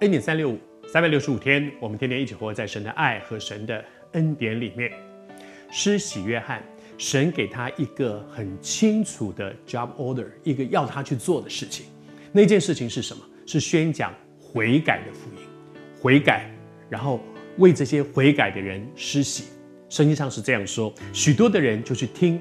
恩典三六五，三百六十五天，我们天天一起活在神的爱和神的恩典里面。施洗约翰，神给他一个很清楚的 job order，一个要他去做的事情。那件事情是什么？是宣讲悔改的福音，悔改，然后为这些悔改的人施洗。圣经上是这样说：许多的人就去听。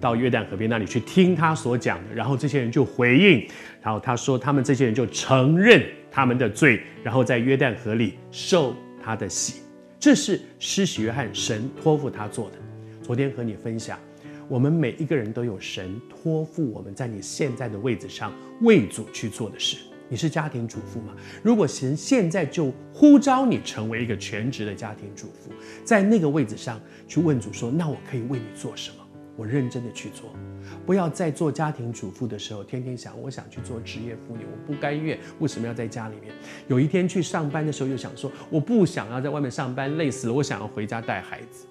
到约旦河边那里去听他所讲的，然后这些人就回应，然后他说他们这些人就承认他们的罪，然后在约旦河里受他的洗。这是施洗约翰神托付他做的。昨天和你分享，我们每一个人都有神托付我们在你现在的位置上为主去做的事。你是家庭主妇吗？如果神现在就呼召你成为一个全职的家庭主妇，在那个位置上去问主说：“那我可以为你做什么？”我认真的去做，不要在做家庭主妇的时候，天天想我想去做职业妇女，我不甘愿，为什么要在家里面？有一天去上班的时候，又想说我不想要在外面上班，累死了，我想要回家带孩子。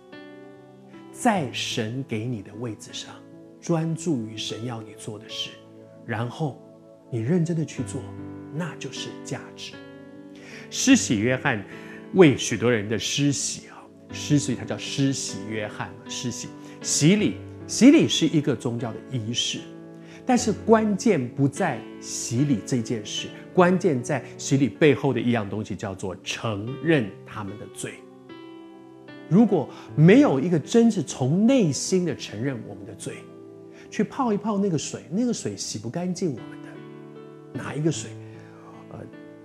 在神给你的位置上，专注于神要你做的事，然后你认真的去做，那就是价值。施洗约翰为许多人的施洗啊，施洗他叫施洗约翰嘛，施洗洗礼。洗礼是一个宗教的仪式，但是关键不在洗礼这件事，关键在洗礼背后的一样东西，叫做承认他们的罪。如果没有一个真是从内心的承认我们的罪，去泡一泡那个水，那个水洗不干净我们的，哪一个水？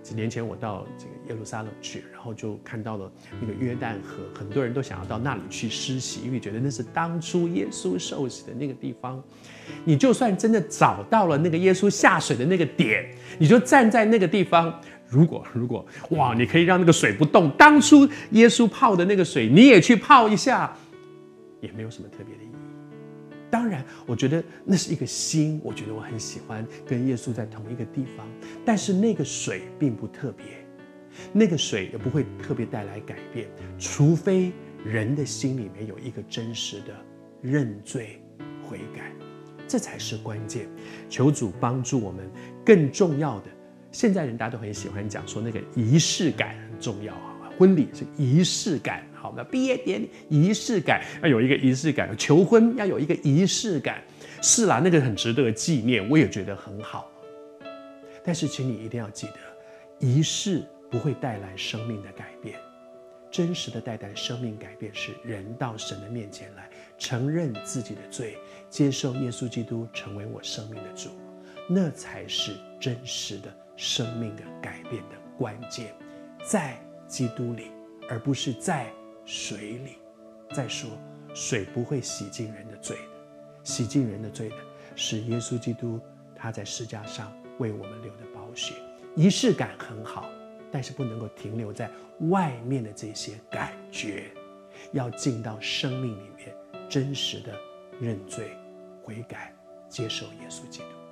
几年前我到这个耶路撒冷去，然后就看到了那个约旦河，很多人都想要到那里去施洗，因为觉得那是当初耶稣受洗的那个地方。你就算真的找到了那个耶稣下水的那个点，你就站在那个地方，如果如果哇，你可以让那个水不动，当初耶稣泡的那个水，你也去泡一下，也没有什么特别的意义。当然，我觉得那是一个心，我觉得我很喜欢跟耶稣在同一个地方。但是那个水并不特别，那个水也不会特别带来改变，除非人的心里面有一个真实的认罪悔改，这才是关键。求主帮助我们。更重要的，现在人大家都很喜欢讲说那个仪式感很重要啊，婚礼是仪式感。好，的毕业典礼仪式感要有一个仪式感，求婚要有一个仪式感，是啦，那个很值得纪念，我也觉得很好。但是，请你一定要记得，仪式不会带来生命的改变，真实的带来生命改变是人到神的面前来，承认自己的罪，接受耶稣基督成为我生命的主，那才是真实的生命的改变的关键，在基督里，而不是在。水里，再说，水不会洗净人的罪的，洗净人的罪的是耶稣基督，他在十架上为我们流的宝血。仪式感很好，但是不能够停留在外面的这些感觉，要进到生命里面，真实的认罪悔改，接受耶稣基督。